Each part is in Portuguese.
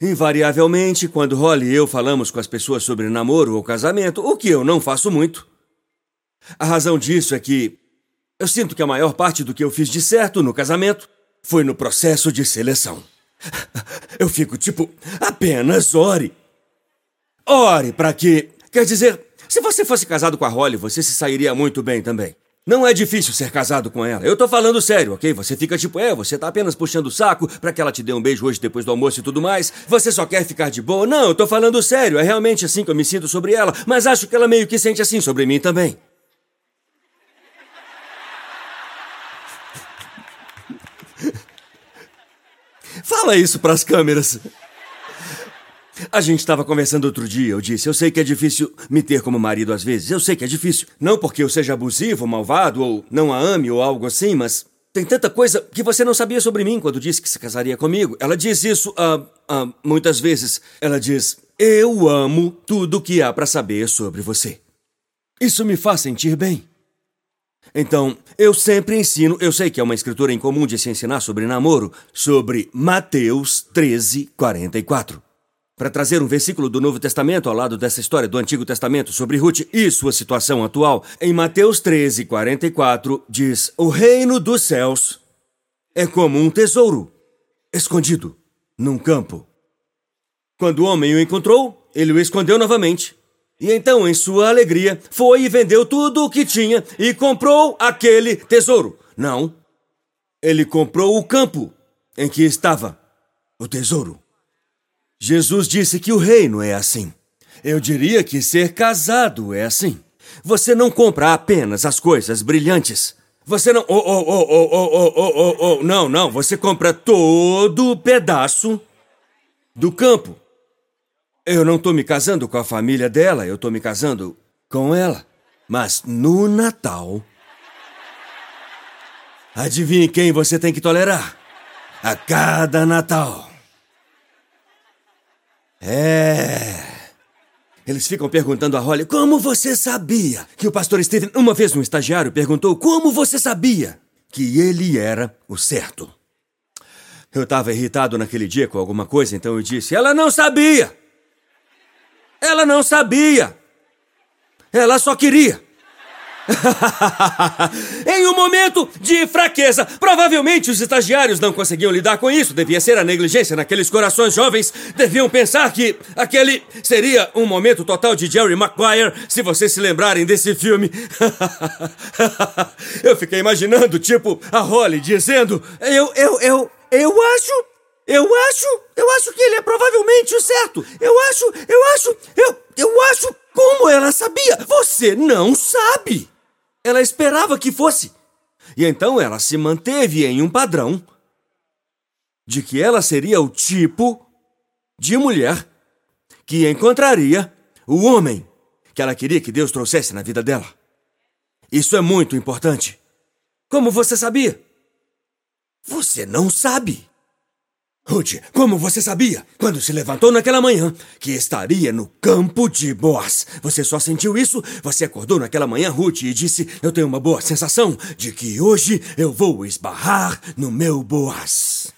Invariavelmente, quando Holly e eu falamos com as pessoas sobre namoro ou casamento, o que eu não faço muito. A razão disso é que eu sinto que a maior parte do que eu fiz de certo no casamento foi no processo de seleção. Eu fico tipo, apenas ore. Ore para que. Quer dizer, se você fosse casado com a Holly, você se sairia muito bem também. Não é difícil ser casado com ela. Eu tô falando sério, ok? Você fica tipo, é, você tá apenas puxando o saco para que ela te dê um beijo hoje depois do almoço e tudo mais. Você só quer ficar de boa. Não, eu tô falando sério. É realmente assim que eu me sinto sobre ela, mas acho que ela meio que sente assim sobre mim também. Fala isso pras câmeras. A gente estava conversando outro dia. Eu disse: Eu sei que é difícil me ter como marido às vezes. Eu sei que é difícil. Não porque eu seja abusivo, malvado, ou não a ame ou algo assim, mas tem tanta coisa que você não sabia sobre mim quando disse que se casaria comigo. Ela diz isso uh, uh, muitas vezes. Ela diz: Eu amo tudo que há para saber sobre você. Isso me faz sentir bem. Então, eu sempre ensino, eu sei que é uma escritura incomum de se ensinar sobre namoro, sobre Mateus 13, 44 para trazer um versículo do Novo Testamento ao lado dessa história do Antigo Testamento sobre Ruth e sua situação atual. Em Mateus 13, 44, diz: O reino dos céus é como um tesouro escondido num campo. Quando o homem o encontrou, ele o escondeu novamente. E então, em sua alegria, foi e vendeu tudo o que tinha e comprou aquele tesouro. Não. Ele comprou o campo em que estava o tesouro. Jesus disse que o reino é assim. Eu diria que ser casado é assim. Você não compra apenas as coisas brilhantes. Você não. Oh, oh, oh, oh, oh, oh, oh, oh, oh. Não, não. Você compra todo o pedaço do campo. Eu não estou me casando com a família dela, eu estou me casando com ela. Mas no Natal. Adivinhe quem você tem que tolerar? A cada Natal. É. Eles ficam perguntando a Holly como você sabia que o pastor Steven, uma vez um estagiário perguntou como você sabia que ele era o certo. Eu estava irritado naquele dia com alguma coisa, então eu disse: Ela não sabia! Ela não sabia! Ela só queria! em um momento de fraqueza. Provavelmente os estagiários não conseguiam lidar com isso. Devia ser a negligência naqueles corações jovens. Deviam pensar que aquele seria um momento total de Jerry Maguire, se vocês se lembrarem desse filme. eu fiquei imaginando, tipo, a Holly dizendo: Eu, eu, eu, eu acho. Eu acho, eu acho que ele é provavelmente o certo. Eu acho, eu acho, eu, eu acho. Como ela sabia? Você não sabe. Ela esperava que fosse. E então ela se manteve em um padrão de que ela seria o tipo de mulher que encontraria o homem que ela queria que Deus trouxesse na vida dela. Isso é muito importante. Como você sabia? Você não sabe. Ruth, como você sabia, quando se levantou naquela manhã, que estaria no campo de Boaz? Você só sentiu isso? Você acordou naquela manhã, Ruth, e disse: Eu tenho uma boa sensação de que hoje eu vou esbarrar no meu Boaz.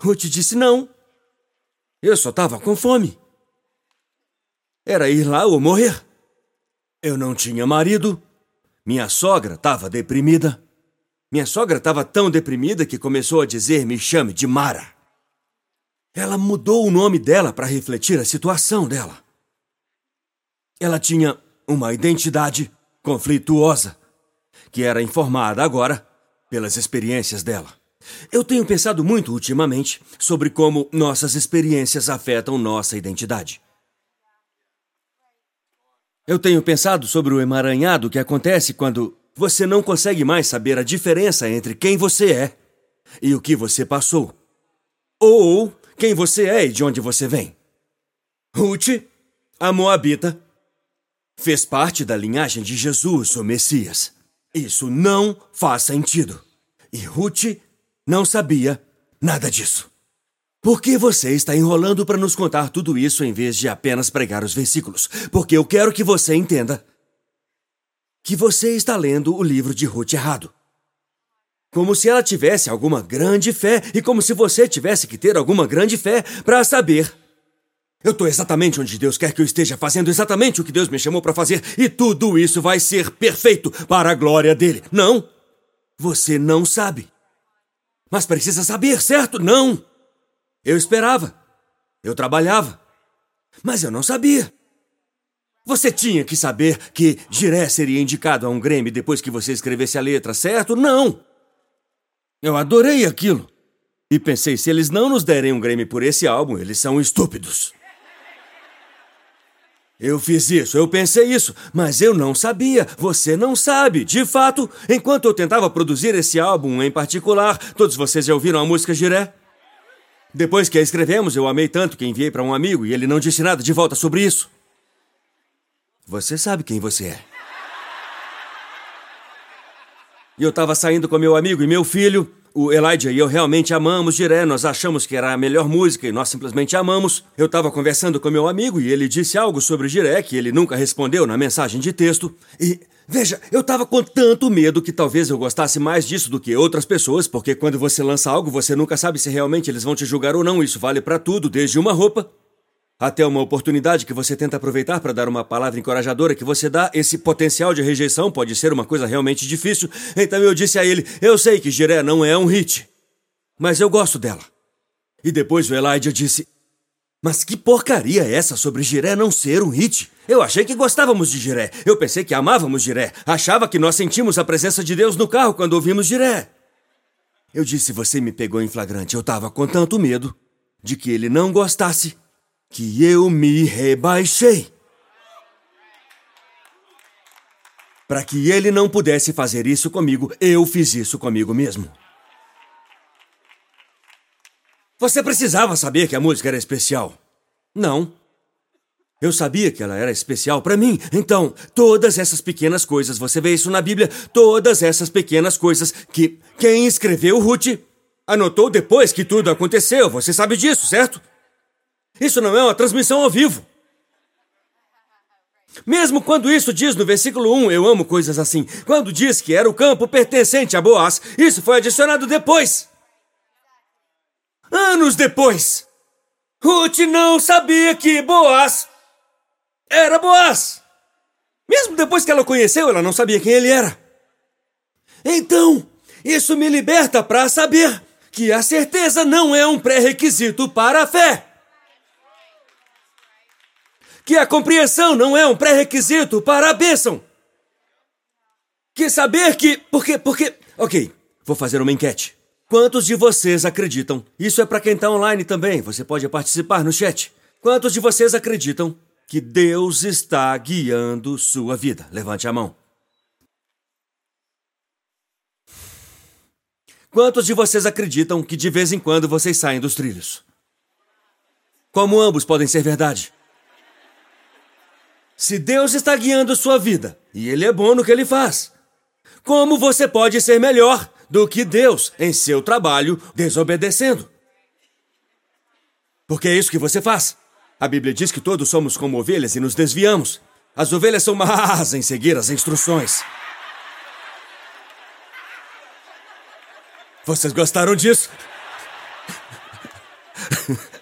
Ruth disse: Não. Eu só estava com fome. Era ir lá ou morrer. Eu não tinha marido. Minha sogra estava deprimida. Minha sogra estava tão deprimida que começou a dizer: me chame de Mara. Ela mudou o nome dela para refletir a situação dela. Ela tinha uma identidade conflituosa, que era informada agora pelas experiências dela. Eu tenho pensado muito ultimamente sobre como nossas experiências afetam nossa identidade. Eu tenho pensado sobre o emaranhado que acontece quando você não consegue mais saber a diferença entre quem você é e o que você passou. Ou quem você é e de onde você vem. Ruth, a Moabita, fez parte da linhagem de Jesus, o Messias. Isso não faz sentido. E Ruth não sabia nada disso. Por que você está enrolando para nos contar tudo isso em vez de apenas pregar os versículos? Porque eu quero que você entenda que você está lendo o livro de Ruth errado. Como se ela tivesse alguma grande fé e como se você tivesse que ter alguma grande fé para saber. Eu estou exatamente onde Deus quer que eu esteja, fazendo exatamente o que Deus me chamou para fazer, e tudo isso vai ser perfeito para a glória dele. Não! Você não sabe. Mas precisa saber, certo? Não! Eu esperava. Eu trabalhava. Mas eu não sabia. Você tinha que saber que Giré seria indicado a um Grêmio depois que você escrevesse a letra, certo? Não! Eu adorei aquilo. E pensei, se eles não nos derem um Grammy por esse álbum, eles são estúpidos. Eu fiz isso, eu pensei isso, mas eu não sabia, você não sabe. De fato, enquanto eu tentava produzir esse álbum em particular, todos vocês já ouviram a música Giré? Depois que a escrevemos, eu amei tanto que enviei para um amigo e ele não disse nada de volta sobre isso. Você sabe quem você é. E eu estava saindo com meu amigo e meu filho, o Elijah e eu realmente amamos Jiré, nós achamos que era a melhor música e nós simplesmente amamos. Eu estava conversando com meu amigo e ele disse algo sobre Jiré que ele nunca respondeu na mensagem de texto. E, veja, eu estava com tanto medo que talvez eu gostasse mais disso do que outras pessoas, porque quando você lança algo, você nunca sabe se realmente eles vão te julgar ou não. Isso vale para tudo, desde uma roupa até uma oportunidade que você tenta aproveitar para dar uma palavra encorajadora que você dá, esse potencial de rejeição pode ser uma coisa realmente difícil. Então eu disse a ele: Eu sei que Jiré não é um hit, mas eu gosto dela. E depois o Elijah disse: Mas que porcaria é essa sobre Jiré não ser um hit? Eu achei que gostávamos de Jiré. Eu pensei que amávamos Jiré. Achava que nós sentimos a presença de Deus no carro quando ouvimos Jiré. Eu disse: Você me pegou em flagrante. Eu estava com tanto medo de que ele não gostasse que eu me rebaixei. Para que ele não pudesse fazer isso comigo, eu fiz isso comigo mesmo. Você precisava saber que a música era especial. Não. Eu sabia que ela era especial para mim. Então, todas essas pequenas coisas, você vê isso na Bíblia, todas essas pequenas coisas que quem escreveu Ruth anotou depois que tudo aconteceu. Você sabe disso, certo? Isso não é uma transmissão ao vivo. Mesmo quando isso diz no versículo 1, eu amo coisas assim. Quando diz que era o campo pertencente a Boaz, isso foi adicionado depois. Anos depois. Ruth não sabia que Boaz era Boaz. Mesmo depois que ela o conheceu, ela não sabia quem ele era. Então, isso me liberta para saber que a certeza não é um pré-requisito para a fé que a compreensão não é um pré-requisito para a bênção. Que saber que. Porque. Porque. Ok, vou fazer uma enquete. Quantos de vocês acreditam? Isso é para quem está online também, você pode participar no chat. Quantos de vocês acreditam que Deus está guiando sua vida? Levante a mão. Quantos de vocês acreditam que de vez em quando vocês saem dos trilhos? Como ambos podem ser verdade? Se Deus está guiando sua vida e Ele é bom no que Ele faz, como você pode ser melhor do que Deus em seu trabalho desobedecendo? Porque é isso que você faz. A Bíblia diz que todos somos como ovelhas e nos desviamos. As ovelhas são más em seguir as instruções. Vocês gostaram disso?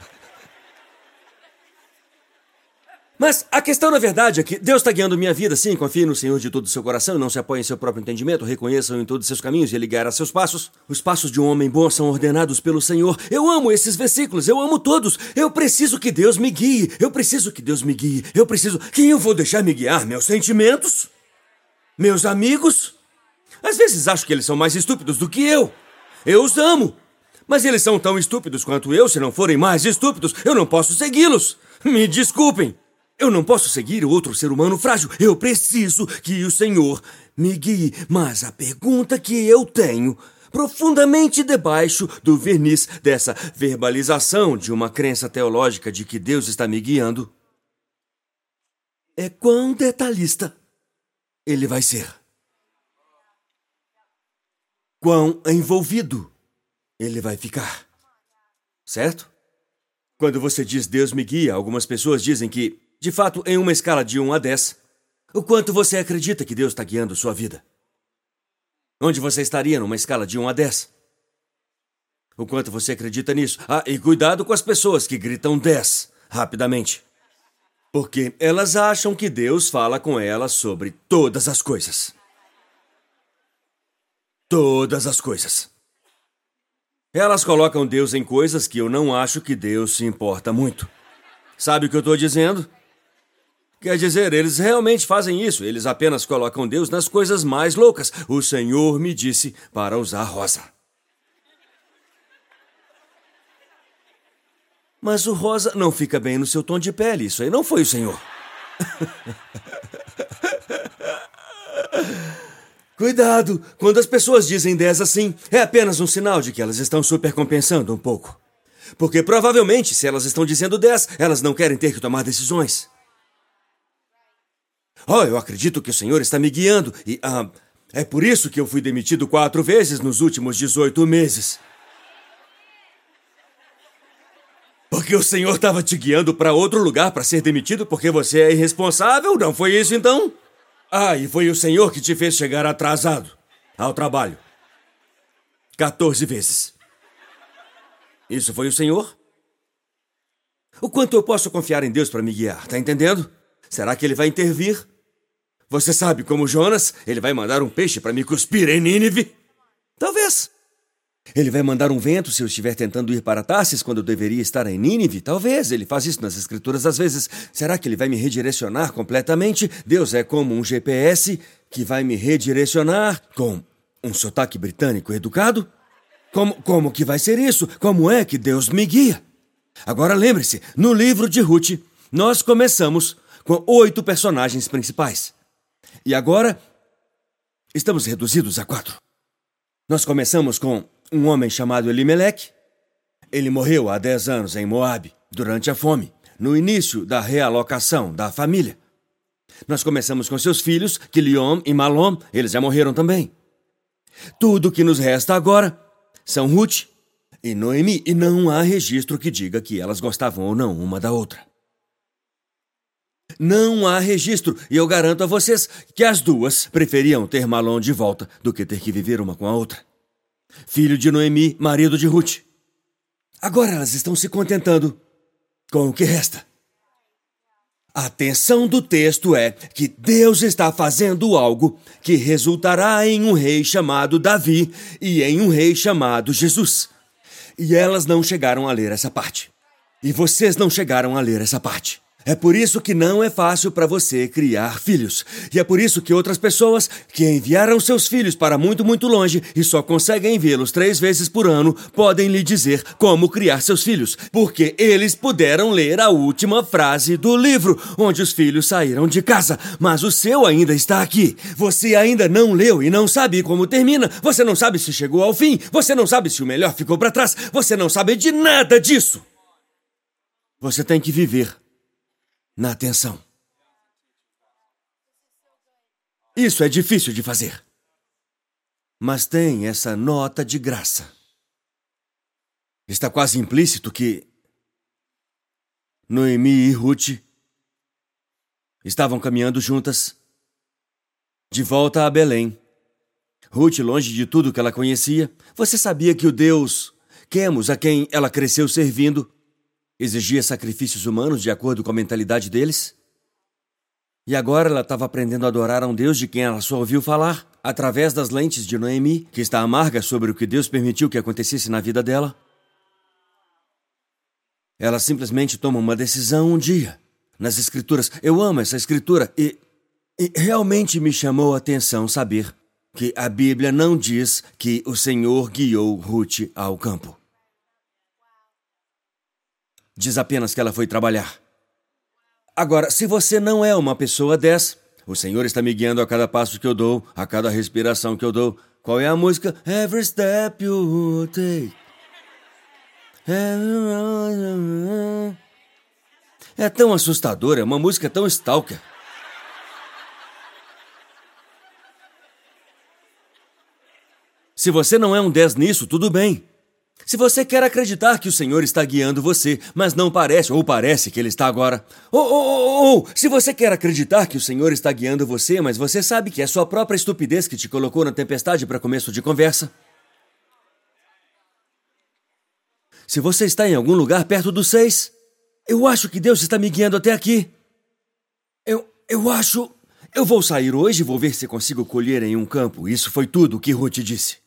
Mas a questão, na verdade, é que Deus está guiando minha vida, sim. Confie no Senhor de todo o seu coração, não se apoie em seu próprio entendimento, reconheça em todos os seus caminhos e Ele guiará seus passos. Os passos de um homem bom são ordenados pelo Senhor. Eu amo esses versículos, eu amo todos. Eu preciso que Deus me guie, eu preciso que Deus me guie, eu preciso. Quem eu vou deixar me guiar? Meus sentimentos? Meus amigos? Às vezes acho que eles são mais estúpidos do que eu. Eu os amo. Mas eles são tão estúpidos quanto eu, se não forem mais estúpidos, eu não posso segui-los. Me desculpem. Eu não posso seguir outro ser humano frágil. Eu preciso que o Senhor me guie. Mas a pergunta que eu tenho, profundamente debaixo do verniz dessa verbalização de uma crença teológica de que Deus está me guiando, é quão detalhista ele vai ser. Quão envolvido ele vai ficar. Certo? Quando você diz Deus me guia, algumas pessoas dizem que de fato, em uma escala de 1 a 10, o quanto você acredita que Deus está guiando sua vida? Onde você estaria numa escala de 1 a 10? O quanto você acredita nisso? Ah, e cuidado com as pessoas que gritam 10 rapidamente. Porque elas acham que Deus fala com elas sobre todas as coisas. Todas as coisas. Elas colocam Deus em coisas que eu não acho que Deus se importa muito. Sabe o que eu estou dizendo? Quer dizer, eles realmente fazem isso. Eles apenas colocam Deus nas coisas mais loucas. O Senhor me disse para usar rosa. Mas o rosa não fica bem no seu tom de pele. Isso aí não foi o senhor. Cuidado! Quando as pessoas dizem 10 assim, é apenas um sinal de que elas estão supercompensando um pouco. Porque provavelmente, se elas estão dizendo 10, elas não querem ter que tomar decisões. Oh, eu acredito que o Senhor está me guiando e. Ah, é por isso que eu fui demitido quatro vezes nos últimos 18 meses. Porque o senhor estava te guiando para outro lugar para ser demitido porque você é irresponsável? Não foi isso então? Ah, e foi o senhor que te fez chegar atrasado ao trabalho. 14 vezes. Isso foi o senhor? O quanto eu posso confiar em Deus para me guiar, tá entendendo? Será que ele vai intervir? Você sabe como Jonas, ele vai mandar um peixe para me cuspir em Nínive? Talvez. Ele vai mandar um vento se eu estiver tentando ir para Tarsis quando eu deveria estar em Nínive? Talvez. Ele faz isso nas escrituras às vezes. Será que ele vai me redirecionar completamente? Deus é como um GPS que vai me redirecionar com um sotaque britânico educado? Como, como que vai ser isso? Como é que Deus me guia? Agora lembre-se, no livro de Ruth, nós começamos com oito personagens principais. E agora estamos reduzidos a quatro. Nós começamos com um homem chamado Elimelech. Ele morreu há 10 anos em Moabe, durante a fome, no início da realocação da família. Nós começamos com seus filhos, Quiliom e Malom, eles já morreram também. Tudo que nos resta agora são Ruth e Noemi, e não há registro que diga que elas gostavam ou não uma da outra. Não há registro, e eu garanto a vocês que as duas preferiam ter Malom de volta do que ter que viver uma com a outra filho de Noemi, marido de Ruth. Agora elas estão se contentando com o que resta. A atenção do texto é que Deus está fazendo algo que resultará em um rei chamado Davi e em um rei chamado Jesus. E elas não chegaram a ler essa parte. E vocês não chegaram a ler essa parte. É por isso que não é fácil para você criar filhos. E é por isso que outras pessoas que enviaram seus filhos para muito, muito longe e só conseguem vê-los três vezes por ano podem lhe dizer como criar seus filhos. Porque eles puderam ler a última frase do livro, onde os filhos saíram de casa. Mas o seu ainda está aqui. Você ainda não leu e não sabe como termina. Você não sabe se chegou ao fim. Você não sabe se o melhor ficou para trás. Você não sabe de nada disso. Você tem que viver na atenção. Isso é difícil de fazer. Mas tem essa nota de graça. Está quase implícito que Noemi e Ruth estavam caminhando juntas de volta a Belém. Ruth, longe de tudo que ela conhecia, você sabia que o Deus Quemos, a quem ela cresceu servindo, exigia sacrifícios humanos de acordo com a mentalidade deles? E agora ela estava aprendendo a adorar a um Deus de quem ela só ouviu falar, através das lentes de Noemi, que está amarga sobre o que Deus permitiu que acontecesse na vida dela. Ela simplesmente toma uma decisão um dia. Nas escrituras, eu amo essa escritura e, e realmente me chamou a atenção saber que a Bíblia não diz que o Senhor guiou Ruth ao campo. Diz apenas que ela foi trabalhar. Agora, se você não é uma pessoa dessa, o Senhor está me guiando a cada passo que eu dou, a cada respiração que eu dou. Qual é a música? Every step you take. É tão assustadora, é uma música tão stalker. Se você não é um 10 nisso, tudo bem. Se você quer acreditar que o Senhor está guiando você, mas não parece, ou parece que Ele está agora. Ou, ou, ou, ou, se você quer acreditar que o Senhor está guiando você, mas você sabe que é sua própria estupidez que te colocou na tempestade para começo de conversa. Se você está em algum lugar perto dos seis, eu acho que Deus está me guiando até aqui. Eu, eu acho. Eu vou sair hoje e vou ver se consigo colher em um campo. Isso foi tudo o que Ruth disse.